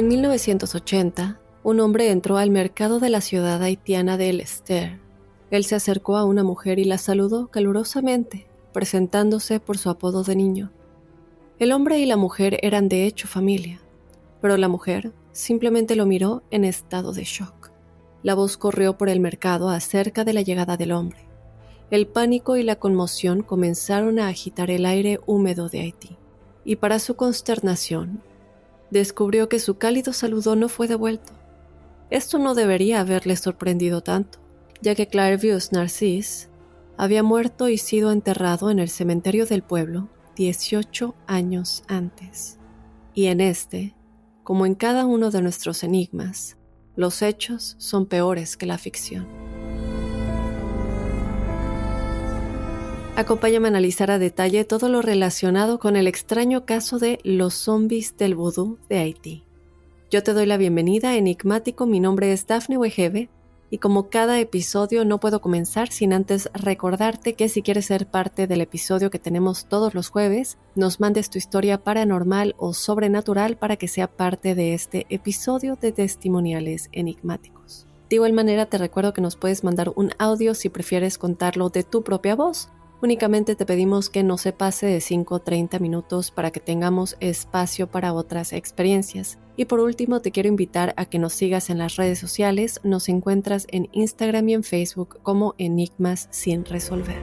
En 1980, un hombre entró al mercado de la ciudad haitiana de El Ester. Él se acercó a una mujer y la saludó calurosamente, presentándose por su apodo de niño. El hombre y la mujer eran de hecho familia, pero la mujer simplemente lo miró en estado de shock. La voz corrió por el mercado acerca de la llegada del hombre. El pánico y la conmoción comenzaron a agitar el aire húmedo de Haití, y para su consternación, descubrió que su cálido saludo no fue devuelto. Esto no debería haberle sorprendido tanto, ya que Clairvius Narcisse había muerto y sido enterrado en el cementerio del pueblo 18 años antes. Y en este, como en cada uno de nuestros enigmas, los hechos son peores que la ficción. Acompáñame a analizar a detalle todo lo relacionado con el extraño caso de los zombies del vudú de Haití. Yo te doy la bienvenida, enigmático, mi nombre es Dafne Wegebe y como cada episodio no puedo comenzar sin antes recordarte que si quieres ser parte del episodio que tenemos todos los jueves, nos mandes tu historia paranormal o sobrenatural para que sea parte de este episodio de testimoniales enigmáticos. De igual manera te recuerdo que nos puedes mandar un audio si prefieres contarlo de tu propia voz Únicamente te pedimos que no se pase de 5 o 30 minutos para que tengamos espacio para otras experiencias. Y por último, te quiero invitar a que nos sigas en las redes sociales. Nos encuentras en Instagram y en Facebook como Enigmas sin resolver.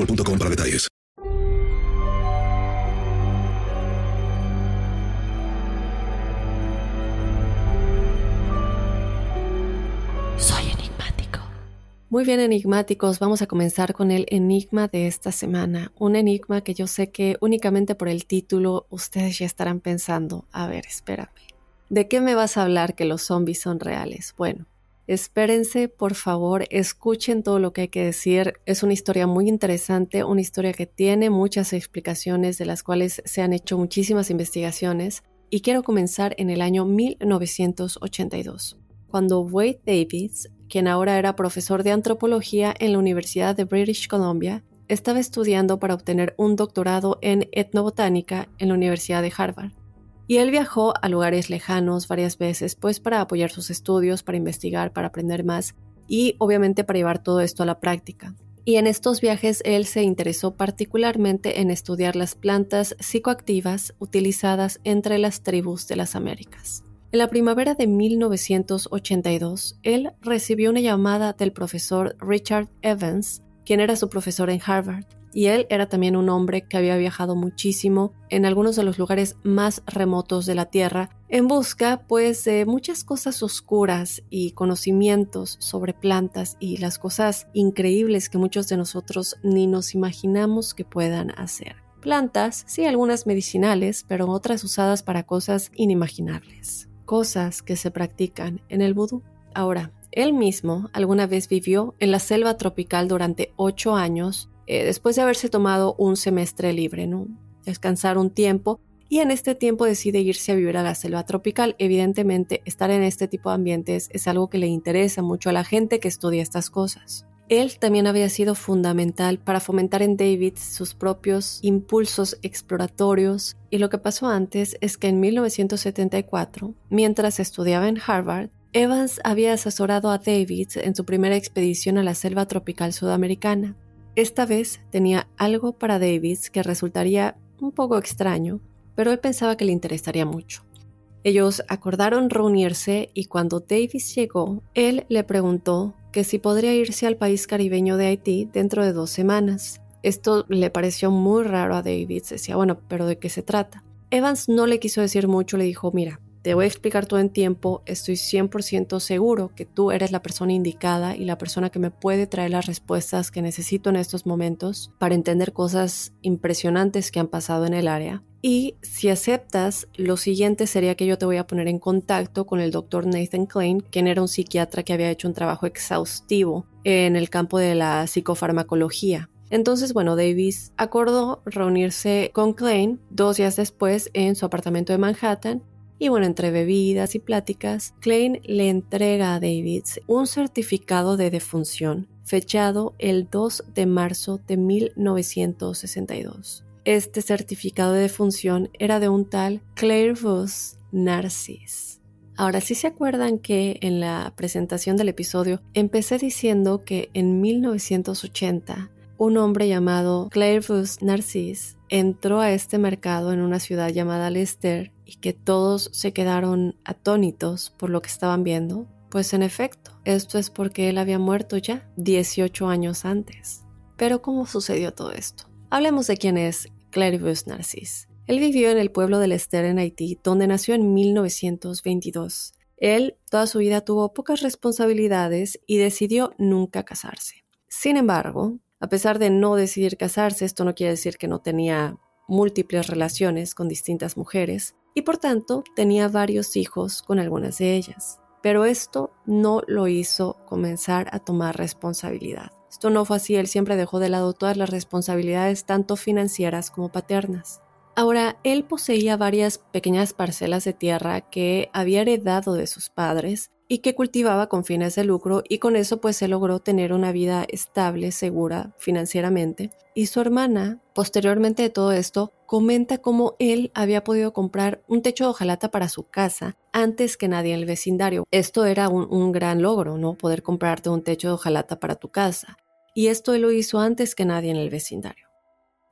boostmobile.com para detalles. Soy enigmático. Muy bien, enigmáticos, vamos a comenzar con el enigma de esta semana. Un enigma que yo sé que únicamente por el título ustedes ya estarán pensando, a ver, espérame. ¿De qué me vas a hablar que los zombies son reales? Bueno, Espérense, por favor, escuchen todo lo que hay que decir. Es una historia muy interesante, una historia que tiene muchas explicaciones de las cuales se han hecho muchísimas investigaciones. Y quiero comenzar en el año 1982, cuando Wade Davis, quien ahora era profesor de antropología en la Universidad de British Columbia, estaba estudiando para obtener un doctorado en etnobotánica en la Universidad de Harvard. Y él viajó a lugares lejanos varias veces, pues para apoyar sus estudios, para investigar, para aprender más y obviamente para llevar todo esto a la práctica. Y en estos viajes él se interesó particularmente en estudiar las plantas psicoactivas utilizadas entre las tribus de las Américas. En la primavera de 1982, él recibió una llamada del profesor Richard Evans, quien era su profesor en Harvard, y él era también un hombre que había viajado muchísimo en algunos de los lugares más remotos de la Tierra en busca pues de muchas cosas oscuras y conocimientos sobre plantas y las cosas increíbles que muchos de nosotros ni nos imaginamos que puedan hacer. Plantas, sí algunas medicinales, pero otras usadas para cosas inimaginables, cosas que se practican en el vudú. Ahora, él mismo alguna vez vivió en la selva tropical durante ocho años eh, después de haberse tomado un semestre libre, ¿no? Descansar un tiempo y en este tiempo decide irse a vivir a la selva tropical. Evidentemente, estar en este tipo de ambientes es algo que le interesa mucho a la gente que estudia estas cosas. Él también había sido fundamental para fomentar en David sus propios impulsos exploratorios y lo que pasó antes es que en 1974, mientras estudiaba en Harvard, Evans había asesorado a David en su primera expedición a la selva tropical sudamericana. Esta vez tenía algo para Davis que resultaría un poco extraño, pero él pensaba que le interesaría mucho. Ellos acordaron reunirse y cuando Davis llegó, él le preguntó que si podría irse al país caribeño de Haití dentro de dos semanas. Esto le pareció muy raro a Davis, decía, bueno, pero ¿de qué se trata? Evans no le quiso decir mucho, le dijo, mira, te voy a explicar todo en tiempo, estoy 100% seguro que tú eres la persona indicada y la persona que me puede traer las respuestas que necesito en estos momentos para entender cosas impresionantes que han pasado en el área. Y si aceptas, lo siguiente sería que yo te voy a poner en contacto con el doctor Nathan Klein, quien era un psiquiatra que había hecho un trabajo exhaustivo en el campo de la psicofarmacología. Entonces, bueno, Davis acordó reunirse con Klein dos días después en su apartamento de Manhattan y bueno, entre bebidas y pláticas, Klein le entrega a David un certificado de defunción fechado el 2 de marzo de 1962. Este certificado de defunción era de un tal Clairvaux Narcisse. Ahora, si se acuerdan que en la presentación del episodio empecé diciendo que en 1980 un hombre llamado Clairvaux Narcisse entró a este mercado en una ciudad llamada Leicester y que todos se quedaron atónitos por lo que estaban viendo, pues en efecto, esto es porque él había muerto ya 18 años antes. Pero ¿cómo sucedió todo esto? Hablemos de quién es Claribus Narcisse. Él vivió en el pueblo de Leicester en Haití, donde nació en 1922. Él toda su vida tuvo pocas responsabilidades y decidió nunca casarse. Sin embargo, a pesar de no decidir casarse, esto no quiere decir que no tenía múltiples relaciones con distintas mujeres y por tanto tenía varios hijos con algunas de ellas. Pero esto no lo hizo comenzar a tomar responsabilidad. Esto no fue así, él siempre dejó de lado todas las responsabilidades tanto financieras como paternas. Ahora, él poseía varias pequeñas parcelas de tierra que había heredado de sus padres y que cultivaba con fines de lucro y con eso pues se logró tener una vida estable, segura financieramente. Y su hermana, posteriormente de todo esto, comenta cómo él había podido comprar un techo de hojalata para su casa antes que nadie en el vecindario. Esto era un, un gran logro, ¿no? Poder comprarte un techo de hojalata para tu casa. Y esto él lo hizo antes que nadie en el vecindario.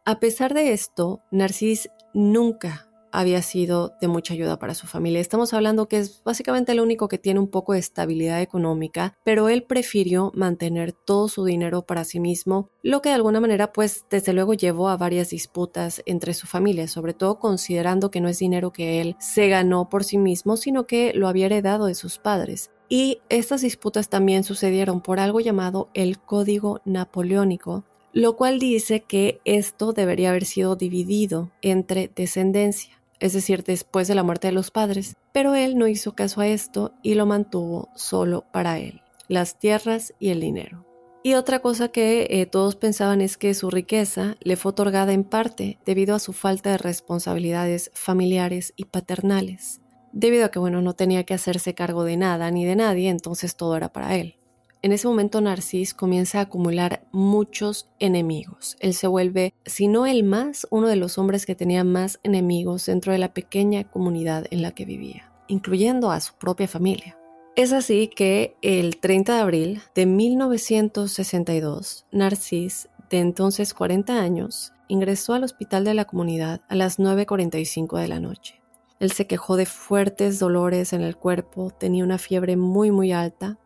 A pesar de esto, Narcis nunca había sido de mucha ayuda para su familia. Estamos hablando que es básicamente el único que tiene un poco de estabilidad económica, pero él prefirió mantener todo su dinero para sí mismo, lo que de alguna manera pues desde luego llevó a varias disputas entre su familia, sobre todo considerando que no es dinero que él se ganó por sí mismo, sino que lo había heredado de sus padres. Y estas disputas también sucedieron por algo llamado el Código Napoleónico, lo cual dice que esto debería haber sido dividido entre descendencia es decir, después de la muerte de los padres, pero él no hizo caso a esto y lo mantuvo solo para él, las tierras y el dinero. Y otra cosa que eh, todos pensaban es que su riqueza le fue otorgada en parte debido a su falta de responsabilidades familiares y paternales. Debido a que, bueno, no tenía que hacerse cargo de nada ni de nadie, entonces todo era para él. En ese momento Narcis comienza a acumular muchos enemigos. Él se vuelve, si no el más, uno de los hombres que tenía más enemigos dentro de la pequeña comunidad en la que vivía, incluyendo a su propia familia. Es así que el 30 de abril de 1962, Narcis, de entonces 40 años, ingresó al hospital de la comunidad a las 9.45 de la noche. Él se quejó de fuertes dolores en el cuerpo, tenía una fiebre muy muy alta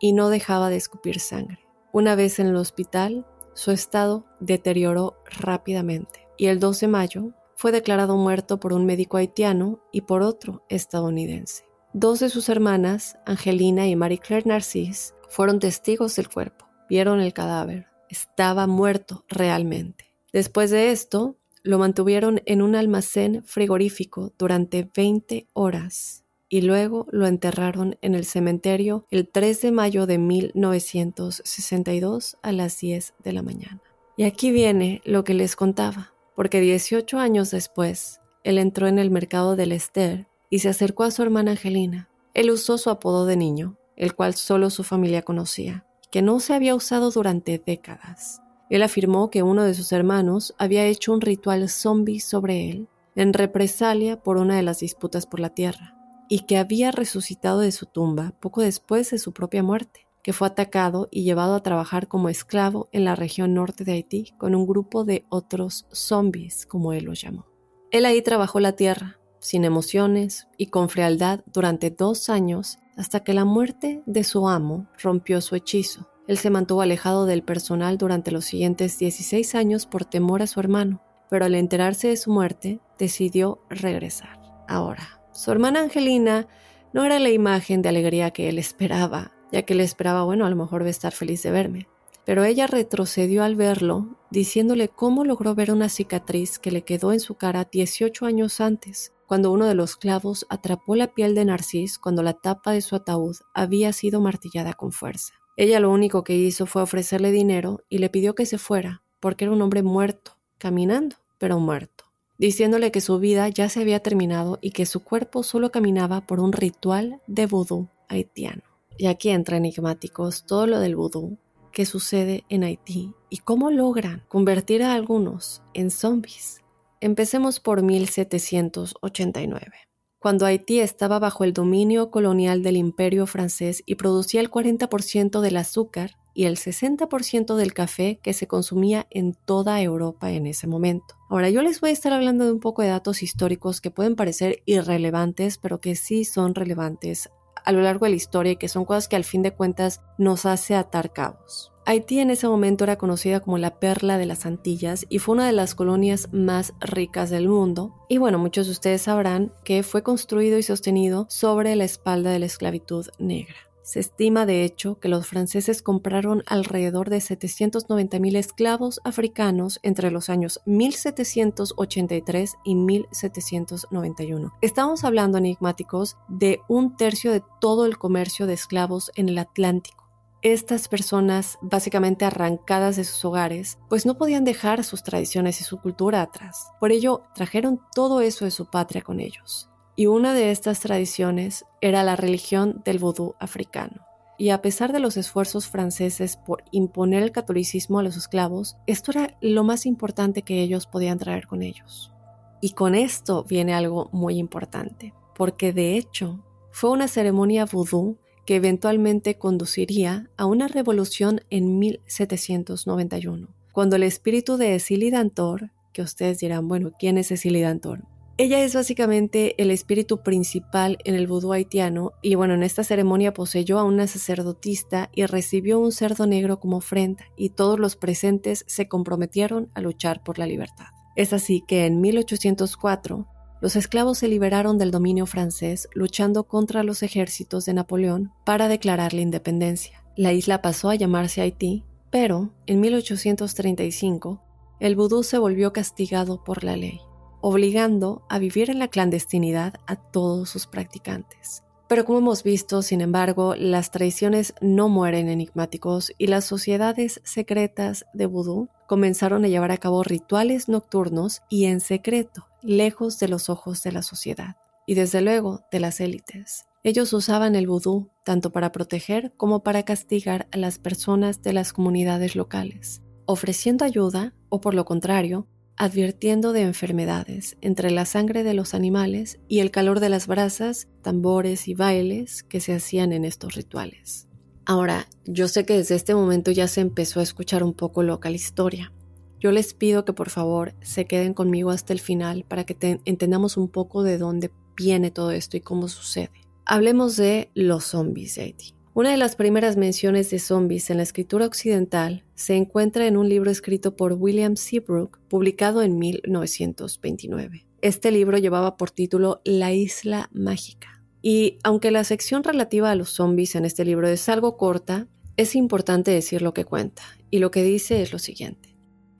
y no dejaba de escupir sangre. Una vez en el hospital, su estado deterioró rápidamente y el 12 de mayo fue declarado muerto por un médico haitiano y por otro estadounidense. Dos de sus hermanas, Angelina y Marie Claire Narcisse, fueron testigos del cuerpo. Vieron el cadáver. Estaba muerto realmente. Después de esto, lo mantuvieron en un almacén frigorífico durante 20 horas y luego lo enterraron en el cementerio el 3 de mayo de 1962 a las 10 de la mañana. Y aquí viene lo que les contaba, porque 18 años después, él entró en el mercado del Esther y se acercó a su hermana Angelina. Él usó su apodo de niño, el cual solo su familia conocía, que no se había usado durante décadas. Él afirmó que uno de sus hermanos había hecho un ritual zombie sobre él en represalia por una de las disputas por la tierra y que había resucitado de su tumba poco después de su propia muerte, que fue atacado y llevado a trabajar como esclavo en la región norte de Haití con un grupo de otros zombies, como él los llamó. Él ahí trabajó la tierra, sin emociones y con frialdad durante dos años, hasta que la muerte de su amo rompió su hechizo. Él se mantuvo alejado del personal durante los siguientes 16 años por temor a su hermano, pero al enterarse de su muerte, decidió regresar. Ahora, su hermana Angelina no era la imagen de alegría que él esperaba, ya que él esperaba, bueno, a lo mejor va a estar feliz de verme. Pero ella retrocedió al verlo, diciéndole cómo logró ver una cicatriz que le quedó en su cara 18 años antes, cuando uno de los clavos atrapó la piel de Narcis cuando la tapa de su ataúd había sido martillada con fuerza. Ella lo único que hizo fue ofrecerle dinero y le pidió que se fuera, porque era un hombre muerto, caminando, pero muerto diciéndole que su vida ya se había terminado y que su cuerpo solo caminaba por un ritual de vudú haitiano. Y aquí entra enigmáticos todo lo del vudú que sucede en Haití y cómo logran convertir a algunos en zombies. Empecemos por 1789 cuando Haití estaba bajo el dominio colonial del imperio francés y producía el 40% del azúcar y el 60% del café que se consumía en toda Europa en ese momento. Ahora yo les voy a estar hablando de un poco de datos históricos que pueden parecer irrelevantes, pero que sí son relevantes a lo largo de la historia y que son cosas que al fin de cuentas nos hace atar cabos. Haití en ese momento era conocida como la perla de las Antillas y fue una de las colonias más ricas del mundo. Y bueno, muchos de ustedes sabrán que fue construido y sostenido sobre la espalda de la esclavitud negra. Se estima, de hecho, que los franceses compraron alrededor de 790.000 esclavos africanos entre los años 1783 y 1791. Estamos hablando, enigmáticos, de un tercio de todo el comercio de esclavos en el Atlántico estas personas, básicamente arrancadas de sus hogares, pues no podían dejar sus tradiciones y su cultura atrás. Por ello, trajeron todo eso de su patria con ellos. Y una de estas tradiciones era la religión del vudú africano. Y a pesar de los esfuerzos franceses por imponer el catolicismo a los esclavos, esto era lo más importante que ellos podían traer con ellos. Y con esto viene algo muy importante, porque de hecho fue una ceremonia vudú que eventualmente conduciría a una revolución en 1791, cuando el espíritu de Dantor, que ustedes dirán, bueno, ¿quién es Dantor? Ella es básicamente el espíritu principal en el vudú haitiano y bueno, en esta ceremonia poseyó a una sacerdotista y recibió un cerdo negro como ofrenda y todos los presentes se comprometieron a luchar por la libertad. Es así que en 1804 los esclavos se liberaron del dominio francés luchando contra los ejércitos de Napoleón para declarar la independencia. La isla pasó a llamarse Haití, pero en 1835 el vudú se volvió castigado por la ley, obligando a vivir en la clandestinidad a todos sus practicantes. Pero como hemos visto, sin embargo, las tradiciones no mueren enigmáticos y las sociedades secretas de vudú comenzaron a llevar a cabo rituales nocturnos y en secreto, lejos de los ojos de la sociedad y desde luego de las élites. Ellos usaban el vudú tanto para proteger como para castigar a las personas de las comunidades locales, ofreciendo ayuda o por lo contrario, advirtiendo de enfermedades entre la sangre de los animales y el calor de las brasas, tambores y bailes que se hacían en estos rituales. Ahora, yo sé que desde este momento ya se empezó a escuchar un poco loca la historia. Yo les pido que por favor se queden conmigo hasta el final para que entendamos un poco de dónde viene todo esto y cómo sucede. Hablemos de los zombies, Eddie. Una de las primeras menciones de zombies en la escritura occidental se encuentra en un libro escrito por William Seabrook, publicado en 1929. Este libro llevaba por título La isla mágica. Y aunque la sección relativa a los zombies en este libro es algo corta, es importante decir lo que cuenta. Y lo que dice es lo siguiente.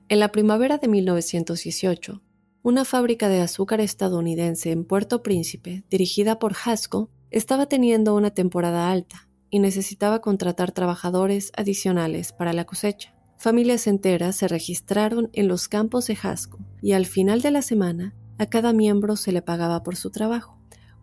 En la primavera de 1918, una fábrica de azúcar estadounidense en Puerto Príncipe, dirigida por Haskell, estaba teniendo una temporada alta y necesitaba contratar trabajadores adicionales para la cosecha. Familias enteras se registraron en los campos de Hasco y al final de la semana a cada miembro se le pagaba por su trabajo.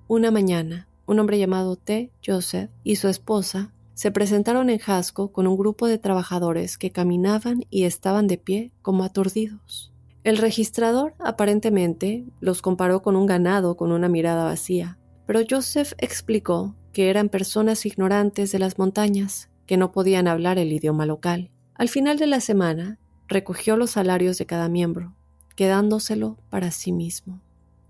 Una mañana, un hombre llamado T. Joseph y su esposa se presentaron en Hasco con un grupo de trabajadores que caminaban y estaban de pie como aturdidos. El registrador aparentemente los comparó con un ganado con una mirada vacía, pero Joseph explicó que eran personas ignorantes de las montañas, que no podían hablar el idioma local. Al final de la semana, recogió los salarios de cada miembro, quedándoselo para sí mismo.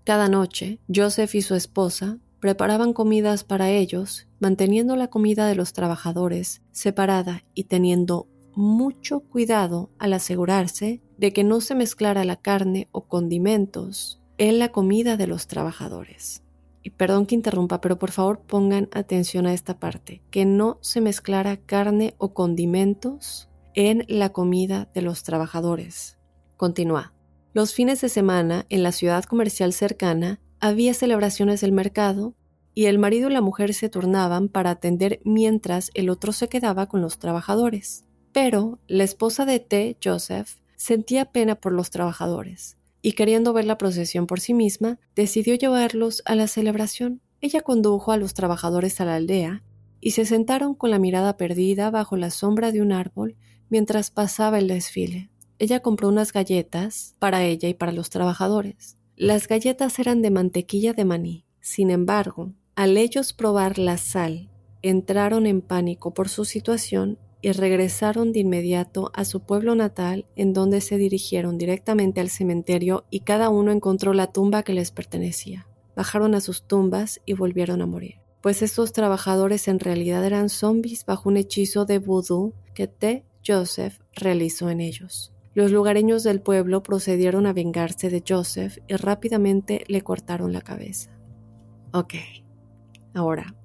Cada noche, Joseph y su esposa preparaban comidas para ellos, manteniendo la comida de los trabajadores separada y teniendo mucho cuidado al asegurarse de que no se mezclara la carne o condimentos en la comida de los trabajadores perdón que interrumpa, pero por favor pongan atención a esta parte, que no se mezclara carne o condimentos en la comida de los trabajadores. Continúa. Los fines de semana, en la ciudad comercial cercana, había celebraciones del mercado y el marido y la mujer se turnaban para atender mientras el otro se quedaba con los trabajadores. Pero la esposa de T. Joseph sentía pena por los trabajadores y queriendo ver la procesión por sí misma, decidió llevarlos a la celebración. Ella condujo a los trabajadores a la aldea y se sentaron con la mirada perdida bajo la sombra de un árbol mientras pasaba el desfile. Ella compró unas galletas para ella y para los trabajadores. Las galletas eran de mantequilla de maní. Sin embargo, al ellos probar la sal, entraron en pánico por su situación y regresaron de inmediato a su pueblo natal en donde se dirigieron directamente al cementerio y cada uno encontró la tumba que les pertenecía. Bajaron a sus tumbas y volvieron a morir, pues estos trabajadores en realidad eran zombies bajo un hechizo de vudú que T. Joseph realizó en ellos. Los lugareños del pueblo procedieron a vengarse de Joseph y rápidamente le cortaron la cabeza. Ok, ahora,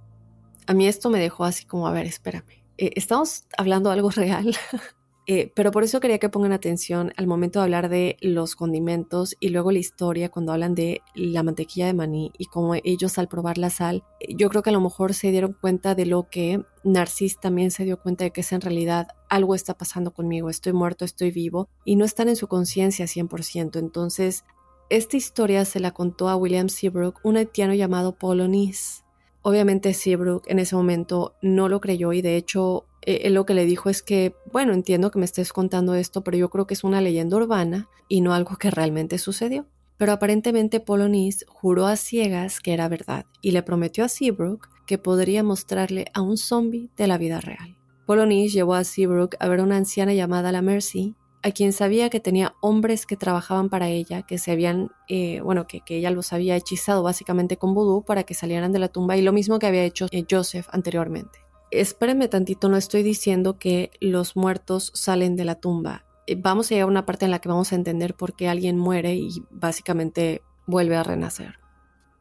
a mí esto me dejó así como, a ver, espérame eh, estamos hablando de algo real, eh, pero por eso quería que pongan atención al momento de hablar de los condimentos y luego la historia cuando hablan de la mantequilla de maní y cómo ellos al probar la sal, yo creo que a lo mejor se dieron cuenta de lo que Narcis también se dio cuenta de que es en realidad algo está pasando conmigo, estoy muerto, estoy vivo y no están en su conciencia 100%. Entonces, esta historia se la contó a William Seabrook, un haitiano llamado Polonis Obviamente Seabrook en ese momento no lo creyó y de hecho eh, él lo que le dijo es que, bueno, entiendo que me estés contando esto, pero yo creo que es una leyenda urbana y no algo que realmente sucedió. Pero aparentemente Polonis juró a ciegas que era verdad y le prometió a Seabrook que podría mostrarle a un zombie de la vida real. Polonis llevó a Seabrook a ver a una anciana llamada la Mercy a quien sabía que tenía hombres que trabajaban para ella, que se habían, eh, bueno, que, ella los había hechizado básicamente con vudú para que salieran de la tumba y lo mismo que había hecho eh, Joseph anteriormente. Espérenme tantito, no estoy diciendo que los muertos salen de la tumba. Eh, vamos a llegar a una parte en la que vamos a entender por qué alguien muere y básicamente vuelve a renacer.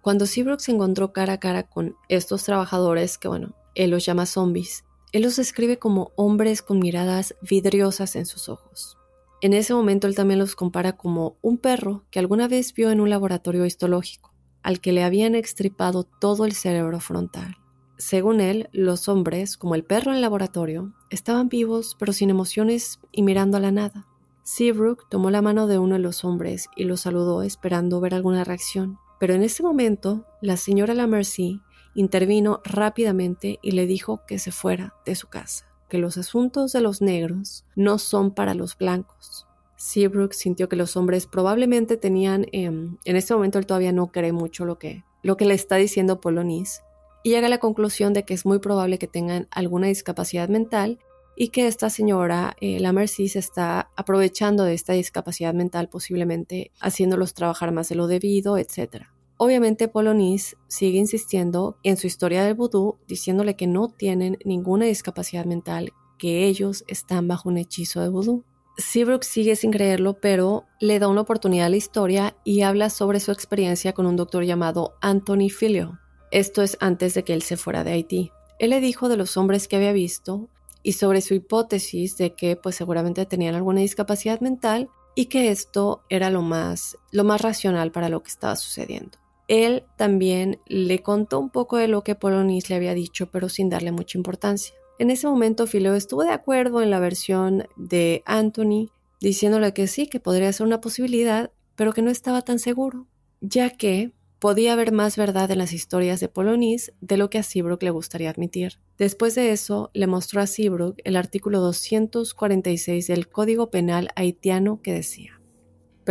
Cuando Seabrook se encontró cara a cara con estos trabajadores, que bueno, él los llama zombies, él los describe como hombres con miradas vidriosas en sus ojos. En ese momento él también los compara como un perro que alguna vez vio en un laboratorio histológico, al que le habían extripado todo el cerebro frontal. Según él, los hombres, como el perro en laboratorio, estaban vivos pero sin emociones y mirando a la nada. Seabrook tomó la mano de uno de los hombres y lo saludó esperando ver alguna reacción. Pero en ese momento, la señora Lamercy intervino rápidamente y le dijo que se fuera de su casa, que los asuntos de los negros no son para los blancos. Seabrook sintió que los hombres probablemente tenían, em, en este momento él todavía no cree mucho lo que, lo que le está diciendo Polonis, y llega a la conclusión de que es muy probable que tengan alguna discapacidad mental y que esta señora, eh, la Mercy, se está aprovechando de esta discapacidad mental, posiblemente haciéndolos trabajar más de lo debido, etc. Obviamente Polonis sigue insistiendo en su historia del vudú, diciéndole que no tienen ninguna discapacidad mental, que ellos están bajo un hechizo de vudú. Seabrook sigue sin creerlo, pero le da una oportunidad a la historia y habla sobre su experiencia con un doctor llamado Anthony Filio. Esto es antes de que él se fuera de Haití. Él le dijo de los hombres que había visto y sobre su hipótesis de que pues seguramente tenían alguna discapacidad mental y que esto era lo más, lo más racional para lo que estaba sucediendo. Él también le contó un poco de lo que Polonis le había dicho, pero sin darle mucha importancia. En ese momento Fileo estuvo de acuerdo en la versión de Anthony, diciéndole que sí, que podría ser una posibilidad, pero que no estaba tan seguro, ya que podía haber más verdad en las historias de Polonis de lo que a Seabrook le gustaría admitir. Después de eso, le mostró a Seabrook el artículo 246 del Código Penal haitiano que decía.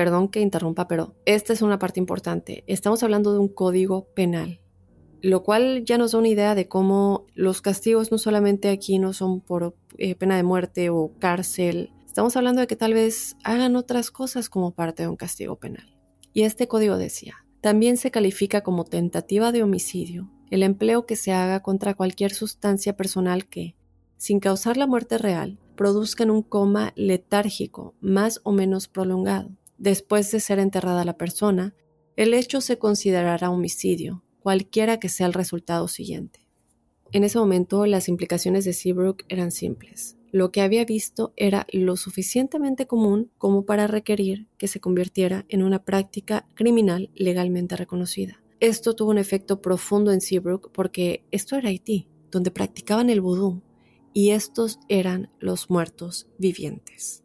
Perdón que interrumpa, pero esta es una parte importante. Estamos hablando de un código penal, lo cual ya nos da una idea de cómo los castigos no solamente aquí no son por eh, pena de muerte o cárcel, estamos hablando de que tal vez hagan otras cosas como parte de un castigo penal. Y este código decía, también se califica como tentativa de homicidio el empleo que se haga contra cualquier sustancia personal que, sin causar la muerte real, produzcan un coma letárgico más o menos prolongado. Después de ser enterrada la persona, el hecho se considerará homicidio, cualquiera que sea el resultado siguiente. En ese momento las implicaciones de Seabrook eran simples lo que había visto era lo suficientemente común como para requerir que se convirtiera en una práctica criminal legalmente reconocida. Esto tuvo un efecto profundo en Seabrook porque esto era Haití, donde practicaban el vudú, y estos eran los muertos vivientes.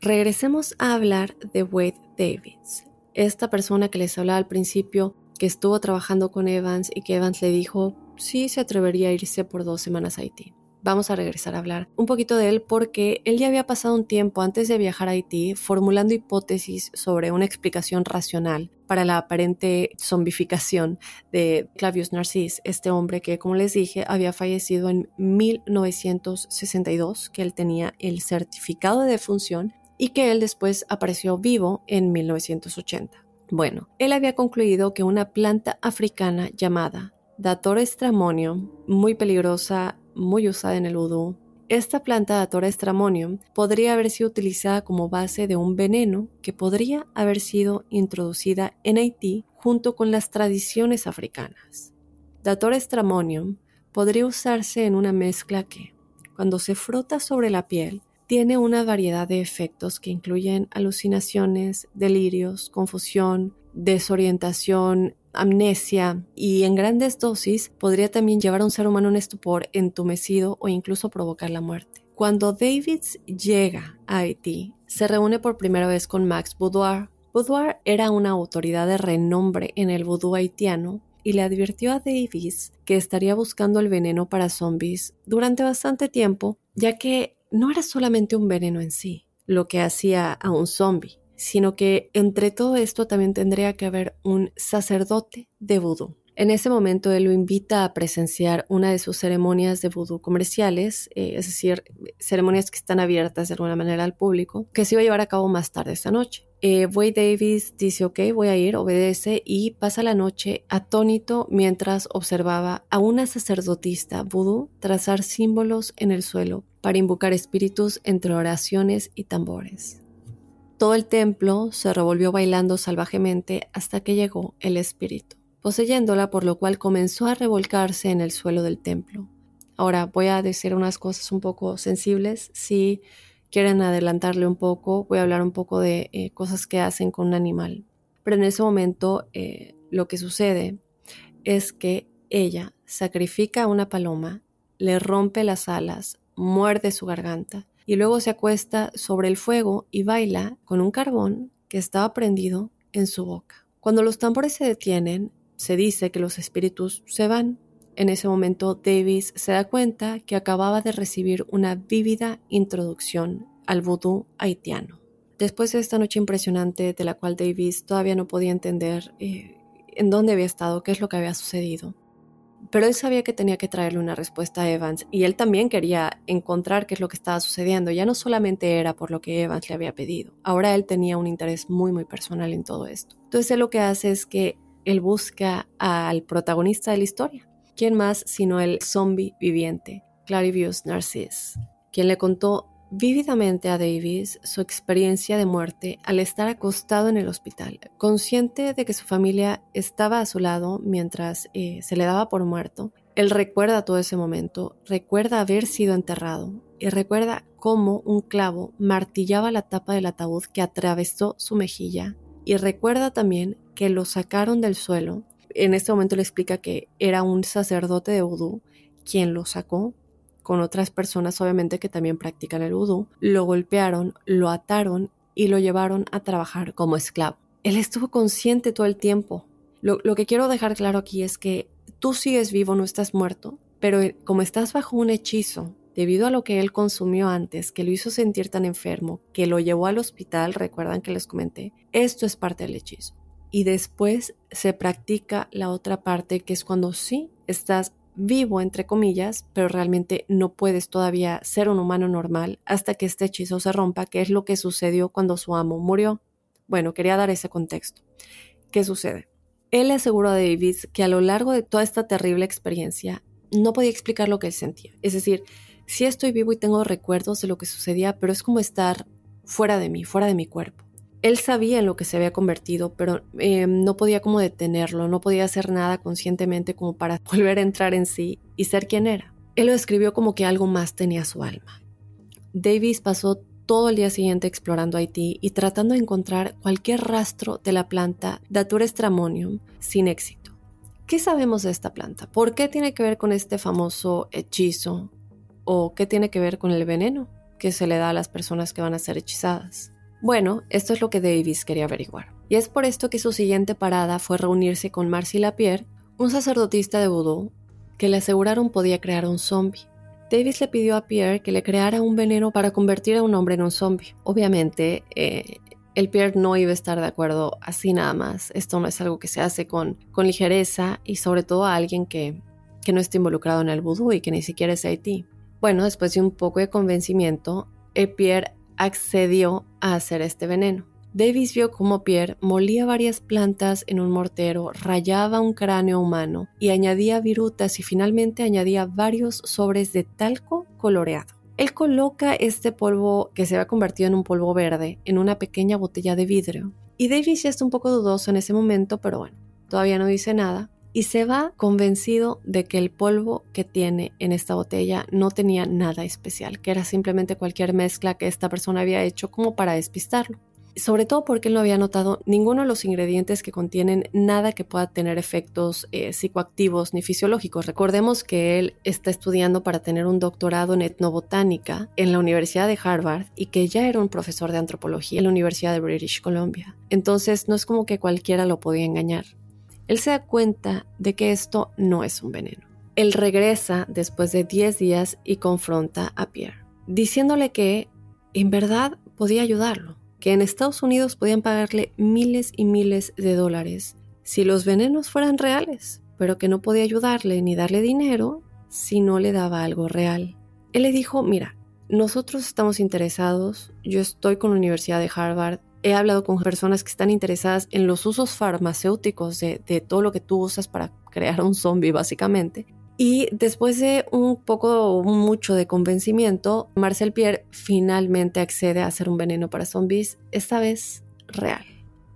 Regresemos a hablar de Wade Davids, esta persona que les hablaba al principio, que estuvo trabajando con Evans y que Evans le dijo si se atrevería a irse por dos semanas a Haití vamos a regresar a hablar un poquito de él porque él ya había pasado un tiempo antes de viajar a Haití formulando hipótesis sobre una explicación racional para la aparente zombificación de Clavius Narcisse, este hombre que, como les dije, había fallecido en 1962, que él tenía el certificado de defunción y que él después apareció vivo en 1980. Bueno, él había concluido que una planta africana llamada Dator stramonium, muy peligrosa muy usada en el vudú. Esta planta Datora estramonium podría haber sido utilizada como base de un veneno que podría haber sido introducida en Haití junto con las tradiciones africanas. Datora estramonium podría usarse en una mezcla que, cuando se frota sobre la piel, tiene una variedad de efectos que incluyen alucinaciones, delirios, confusión, desorientación, amnesia y en grandes dosis podría también llevar a un ser humano en estupor, entumecido o incluso provocar la muerte. Cuando Davids llega a Haití, se reúne por primera vez con Max Boudoir. Boudoir era una autoridad de renombre en el vudú haitiano y le advirtió a Davis que estaría buscando el veneno para zombies durante bastante tiempo, ya que no era solamente un veneno en sí lo que hacía a un zombie, sino que entre todo esto también tendría que haber un sacerdote de vudú. En ese momento él lo invita a presenciar una de sus ceremonias de vudú comerciales, eh, es decir, ceremonias que están abiertas de alguna manera al público, que se iba a llevar a cabo más tarde esta noche. Eh, Wade Davis dice, ok, voy a ir, obedece y pasa la noche atónito mientras observaba a una sacerdotista vudú trazar símbolos en el suelo para invocar espíritus entre oraciones y tambores. Todo el templo se revolvió bailando salvajemente hasta que llegó el espíritu, poseyéndola por lo cual comenzó a revolcarse en el suelo del templo. Ahora voy a decir unas cosas un poco sensibles. Si quieren adelantarle un poco, voy a hablar un poco de eh, cosas que hacen con un animal. Pero en ese momento eh, lo que sucede es que ella sacrifica a una paloma, le rompe las alas, muerde su garganta y luego se acuesta sobre el fuego y baila con un carbón que estaba prendido en su boca. Cuando los tambores se detienen, se dice que los espíritus se van. En ese momento Davis se da cuenta que acababa de recibir una vívida introducción al vudú haitiano. Después de esta noche impresionante de la cual Davis todavía no podía entender eh, en dónde había estado, qué es lo que había sucedido, pero él sabía que tenía que traerle una respuesta a Evans y él también quería encontrar qué es lo que estaba sucediendo. Ya no solamente era por lo que Evans le había pedido, ahora él tenía un interés muy muy personal en todo esto. Entonces él lo que hace es que él busca al protagonista de la historia. ¿Quién más sino el zombie viviente, Clarivius Narcisse, quien le contó vívidamente a Davis su experiencia de muerte al estar acostado en el hospital, consciente de que su familia estaba a su lado mientras eh, se le daba por muerto. Él recuerda todo ese momento, recuerda haber sido enterrado y recuerda cómo un clavo martillaba la tapa del ataúd que atravesó su mejilla y recuerda también que lo sacaron del suelo. En este momento le explica que era un sacerdote de vudú quien lo sacó con otras personas obviamente que también practican el vudú, lo golpearon, lo ataron y lo llevaron a trabajar como esclavo. Él estuvo consciente todo el tiempo. Lo, que quiero dejar claro aquí es que tú sigues vivo, no estás muerto, pero como estás bajo un hechizo, debido a lo que él consumió antes, que lo hizo sentir tan enfermo, que lo llevó al hospital, recuerdan que les comenté, esto es parte del hechizo. Y después se practica la otra parte, que es cuando sí estás vivo, entre comillas, pero realmente no puedes todavía ser un humano normal hasta que este hechizo se rompa, que es lo que sucedió cuando su amo murió. Bueno, quería dar ese contexto. ¿Qué sucede? Él le aseguró a Davis que a lo largo de toda esta terrible experiencia no podía explicar lo que él sentía. Es decir, sí estoy vivo y tengo recuerdos de lo que sucedía, pero es como estar fuera de mí, fuera de mi cuerpo él sabía en lo que se había convertido, pero eh, no podía como detenerlo, no podía hacer nada conscientemente como para volver a entrar en sí y ser quien era. Él lo describió como que algo más tenía su alma. Davis pasó todo el día siguiente explorando Haití y tratando de encontrar cualquier rastro de la planta Datura stramonium sin éxito. ¿Qué sabemos de esta planta? ¿Por qué tiene que ver con este famoso hechizo? ¿O qué tiene que ver con el veneno que se le da a las personas que van a ser hechizadas? Bueno, esto es lo que Davis quería averiguar. Y es por esto que su siguiente parada fue reunirse con Marcy Lapierre, un sacerdotista de vudú, que le aseguraron podía crear un zombie. Davis le pidió a Pierre que le creara un veneno para convertir a un hombre en un zombie. Obviamente, eh, el Pierre no iba a estar de acuerdo así nada más. Esto no es algo que se hace con, con ligereza y sobre todo a alguien que, que no esté involucrado en el vudú y que ni siquiera es Haití. Bueno, después de un poco de convencimiento, el Pierre accedió a hacer este veneno. Davis vio cómo Pierre molía varias plantas en un mortero, rayaba un cráneo humano y añadía virutas y finalmente añadía varios sobres de talco coloreado. Él coloca este polvo que se ha convertido en un polvo verde en una pequeña botella de vidrio. Y Davis ya está un poco dudoso en ese momento, pero bueno, todavía no dice nada y se va convencido de que el polvo que tiene en esta botella no tenía nada especial, que era simplemente cualquier mezcla que esta persona había hecho como para despistarlo. Sobre todo porque él no había notado ninguno de los ingredientes que contienen nada que pueda tener efectos eh, psicoactivos ni fisiológicos. Recordemos que él está estudiando para tener un doctorado en etnobotánica en la Universidad de Harvard y que ya era un profesor de antropología en la Universidad de British Columbia. Entonces no es como que cualquiera lo podía engañar. Él se da cuenta de que esto no es un veneno. Él regresa después de 10 días y confronta a Pierre, diciéndole que en verdad podía ayudarlo, que en Estados Unidos podían pagarle miles y miles de dólares si los venenos fueran reales, pero que no podía ayudarle ni darle dinero si no le daba algo real. Él le dijo, mira, nosotros estamos interesados, yo estoy con la Universidad de Harvard, he hablado con personas que están interesadas en los usos farmacéuticos de, todo lo que tú usas para crear un zombie, básicamente. Y después de un poco, mucho de convencimiento, Marcel Pierre finalmente accede a hacer un veneno para zombies, esta vez real.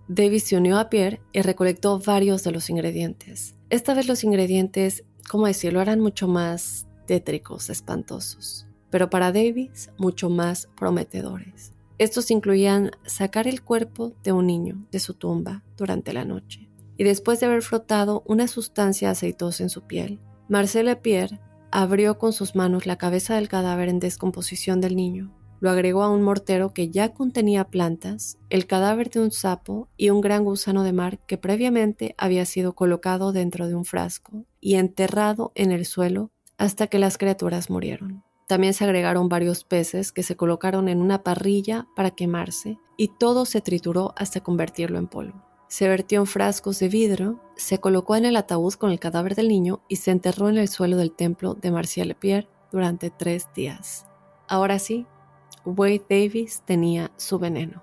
Davis se unió a Pierre y recolectó varios de los ingredientes. Esta vez los ingredientes, ¿cómo decirlo?, eran mucho más tétricos, espantosos, pero para Davis mucho más prometedores. Estos incluían sacar el cuerpo de un niño de su tumba durante la noche y después de haber frotado una sustancia aceitosa en su piel, Marcela Pierre abrió con sus manos la cabeza del cadáver en descomposición del niño, lo agregó a un mortero que ya contenía plantas, el cadáver de un sapo y un gran gusano de mar que previamente había sido colocado dentro de un frasco y enterrado en el suelo hasta que las criaturas murieron. También se agregaron varios peces que se colocaron en una parrilla para quemarse y todo se trituró hasta convertirlo en polvo. Se vertió en frascos de vidrio, se colocó en el ataúd con el cadáver del niño y se enterró en el suelo del templo de Marcial Pierre durante tres días. Ahora sí, Wade Davis tenía su veneno.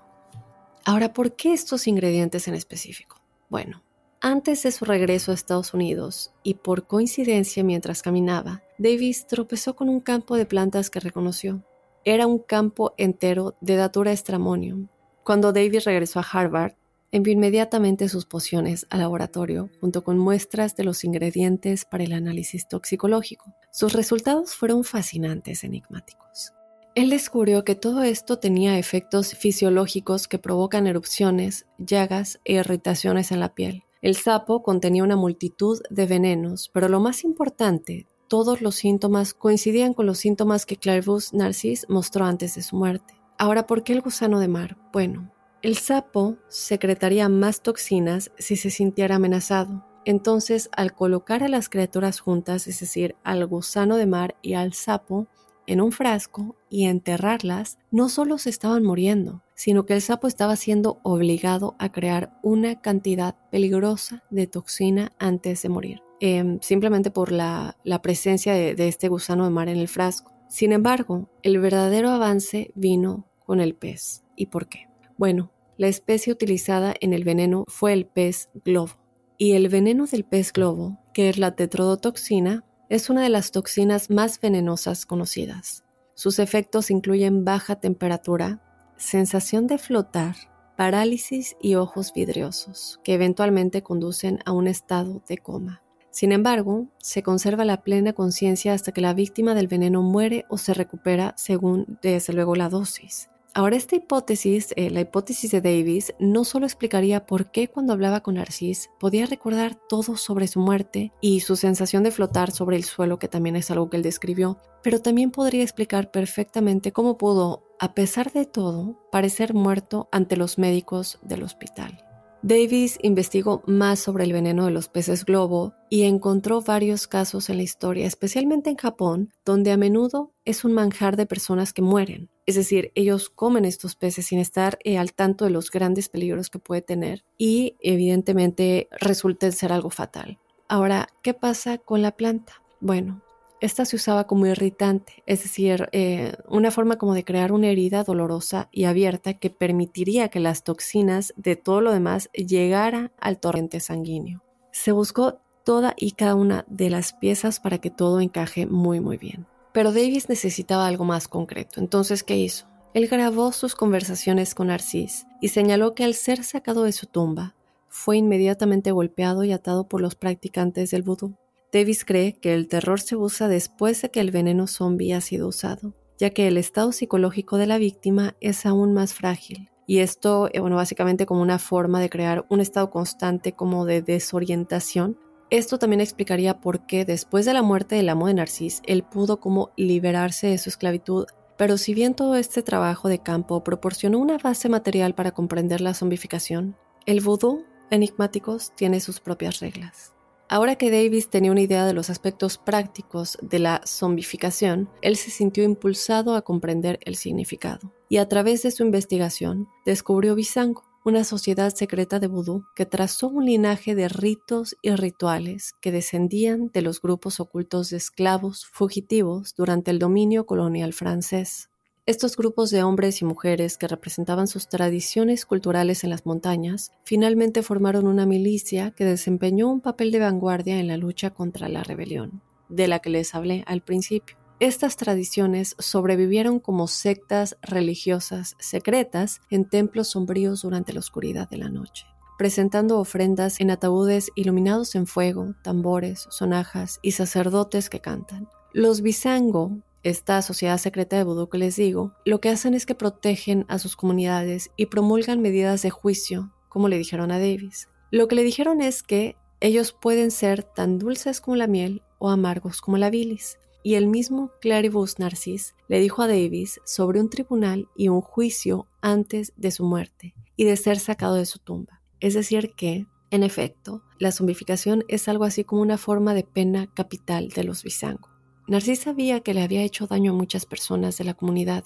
Ahora, ¿por qué estos ingredientes en específico? Bueno, antes de su regreso a Estados Unidos, y por coincidencia mientras caminaba, Davis tropezó con un campo de plantas que reconoció. Era un campo entero de Datura estramonium. Cuando Davis regresó a Harvard, envió inmediatamente sus pociones al laboratorio junto con muestras de los ingredientes para el análisis toxicológico. Sus resultados fueron fascinantes, enigmáticos. Él descubrió que todo esto tenía efectos fisiológicos que provocan erupciones, llagas e irritaciones en la piel. El sapo contenía una multitud de venenos, pero lo más importante, todos los síntomas coincidían con los síntomas que Clairvaux Narcisse mostró antes de su muerte. Ahora, ¿por qué el gusano de mar? Bueno, el sapo secretaría más toxinas si se sintiera amenazado. Entonces, al colocar a las criaturas juntas, es decir, al gusano de mar y al sapo, en un frasco y enterrarlas, no solo se estaban muriendo, sino que el sapo estaba siendo obligado a crear una cantidad peligrosa de toxina antes de morir. Em, simplemente por la, presencia de, de este gusano de mar en el frasco. Sin embargo, el verdadero avance vino con el pez. ¿Y por qué? Bueno, la especie utilizada en el veneno fue el pez globo. Y el veneno del pez globo, que es la tetrodotoxina, es una de las toxinas más venenosas conocidas. Sus efectos incluyen baja temperatura, sensación de flotar, parálisis y ojos vidriosos, que eventualmente conducen a un estado de coma. Sin embargo, se conserva la plena conciencia hasta que la víctima del veneno muere o se recupera según, desde luego, la dosis. Ahora, esta hipótesis, eh, la hipótesis de Davis, no solo explicaría por qué cuando hablaba con Narcís podía recordar todo sobre su muerte y su sensación de flotar sobre el suelo, que también es algo que él describió, pero también podría explicar perfectamente cómo pudo, a pesar de todo, parecer muerto ante los médicos del hospital. Davis investigó más sobre el veneno de los peces globo y encontró varios casos en la historia, especialmente en Japón, donde a menudo es un manjar de personas que mueren. Es decir, ellos comen estos peces sin estar eh, al tanto de los grandes peligros que puede tener y evidentemente resulta ser algo fatal. Ahora, ¿qué pasa con la planta? Bueno, esta se usaba como irritante, es decir, eh, una forma como de crear una herida dolorosa y abierta que permitiría que las toxinas de todo lo demás llegara al torrente sanguíneo. Se buscó toda y cada una de las piezas para que todo encaje muy muy bien. Pero Davis necesitaba algo más concreto, entonces ¿qué hizo? Él grabó sus conversaciones con Narcís y señaló que al ser sacado de su tumba, fue inmediatamente golpeado y atado por los practicantes del vudú. Davis cree que el terror se usa después de que el veneno zombie ha sido usado, ya que el estado psicológico de la víctima es aún más frágil. Y esto, eh, bueno, básicamente como una forma de crear un estado constante como de desorientación. Esto también explicaría por qué después de la muerte del amo de Narcis, él pudo como liberarse de su esclavitud. Pero si bien todo este trabajo de campo proporcionó una base material para comprender la zombificación, el vudú enigmáticos tiene sus propias reglas. Ahora que Davis tenía una idea de los aspectos prácticos de la zombificación, él se sintió impulsado a comprender el significado. Y a través de su investigación, descubrió Bizango, una sociedad secreta de vudú que trazó un linaje de ritos y rituales que descendían de los grupos ocultos de esclavos fugitivos durante el dominio colonial francés. Estos grupos de hombres y mujeres que representaban sus tradiciones culturales en las montañas finalmente formaron una milicia que desempeñó un papel de vanguardia en la lucha contra la rebelión, de la que les hablé al principio. Estas tradiciones sobrevivieron como sectas religiosas secretas en templos sombríos durante la oscuridad de la noche, presentando ofrendas en ataúdes iluminados en fuego, tambores, sonajas y sacerdotes que cantan. Los bisango, esta sociedad secreta de vudú que les digo, lo que hacen es que protegen a sus comunidades y promulgan medidas de juicio, como le dijeron a Davis. Lo que le dijeron es que ellos pueden ser tan dulces como la miel o amargos como la bilis, y el mismo Claribus Narcis le dijo a Davis sobre un tribunal y un juicio antes de su muerte y de ser sacado de su tumba. Es decir que, en efecto, la zombificación es algo así como una forma de pena capital de los Bisango. Narcis sabía que le había hecho daño a muchas personas de la comunidad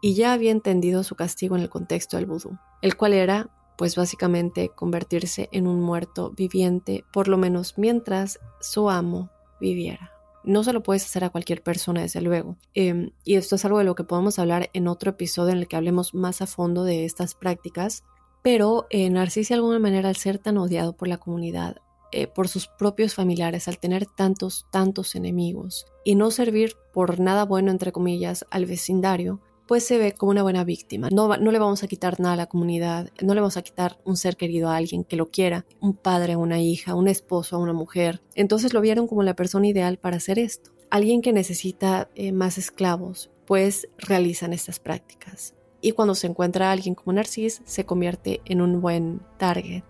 y ya había entendido su castigo en el contexto del vudú, el cual era, pues básicamente, convertirse en un muerto viviente, por lo menos mientras su amo viviera no se lo puedes hacer a cualquier persona, desde luego. Em, y esto es algo de lo que podemos hablar en otro episodio en el que hablemos más a fondo de estas prácticas. Pero eh, Narcis, de alguna manera, al ser tan odiado por la comunidad, eh, por sus propios familiares, al tener tantos, tantos enemigos y no servir por nada bueno, entre comillas, al vecindario, pues se ve como una buena víctima. No, no le vamos a quitar nada a la comunidad, no le vamos a quitar un ser querido a alguien que lo quiera, un padre, una hija, un esposo, a una mujer. Entonces lo vieron como la persona ideal para hacer esto. Alguien que necesita eh, más esclavos, pues realizan estas prácticas. Y cuando se encuentra alguien como Narcis, se convierte en un buen target.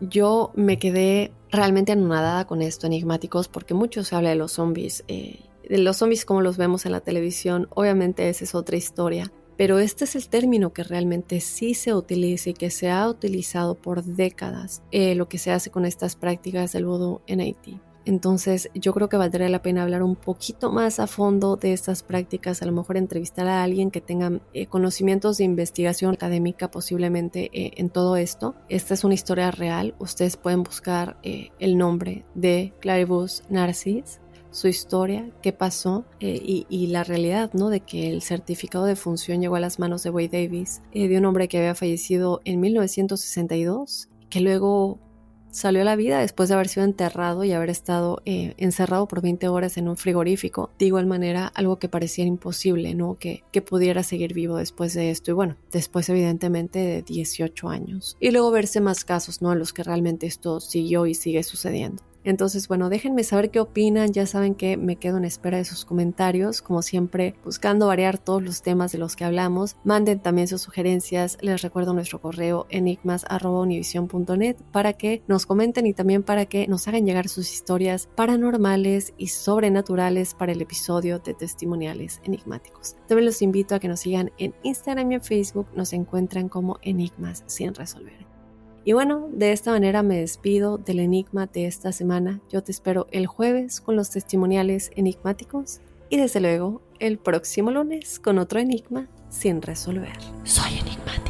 Yo me quedé realmente anonadada con esto, enigmáticos, porque mucho se habla de los zombies. Eh, de los zombies como los vemos en la televisión, obviamente esa es otra historia, pero este es el término que realmente sí se utiliza y que se ha utilizado por décadas, eh, lo que se hace con estas prácticas del vudú en Haití. Entonces yo creo que valdría la pena hablar un poquito más a fondo de estas prácticas, a lo mejor entrevistar a alguien que tenga eh, conocimientos de investigación académica posiblemente eh, en todo esto. Esta es una historia real, ustedes pueden buscar el nombre de Claribus Narcis su historia, qué pasó eh, y, la realidad, ¿no? De que el certificado de función llegó a las manos de Wade Davis, eh, de un hombre que había fallecido en 1962, que luego salió a la vida después de haber sido enterrado y haber estado eh, encerrado por 20 horas en un frigorífico. De igual manera, algo que parecía imposible, ¿no? Que, que pudiera seguir vivo después de esto. Y bueno, después evidentemente de 18 años. Y luego verse más casos, ¿no? En los que realmente esto siguió y sigue sucediendo. Entonces, bueno, déjenme saber qué opinan. Ya saben que me quedo en espera de sus comentarios, como siempre, buscando variar todos los temas de los que hablamos. Manden también sus sugerencias. Les recuerdo nuestro correo enigmas.univision.net para que nos comenten y también para que nos hagan llegar sus historias paranormales y sobrenaturales para el episodio de testimoniales enigmáticos. También los invito a que nos sigan en Instagram y en Facebook. Nos encuentran como Enigmas sin resolver. Y bueno, de esta manera me despido del enigma de esta semana. Yo te espero el jueves con los testimoniales enigmáticos y desde luego el próximo lunes con otro enigma sin resolver. Soy enigmático.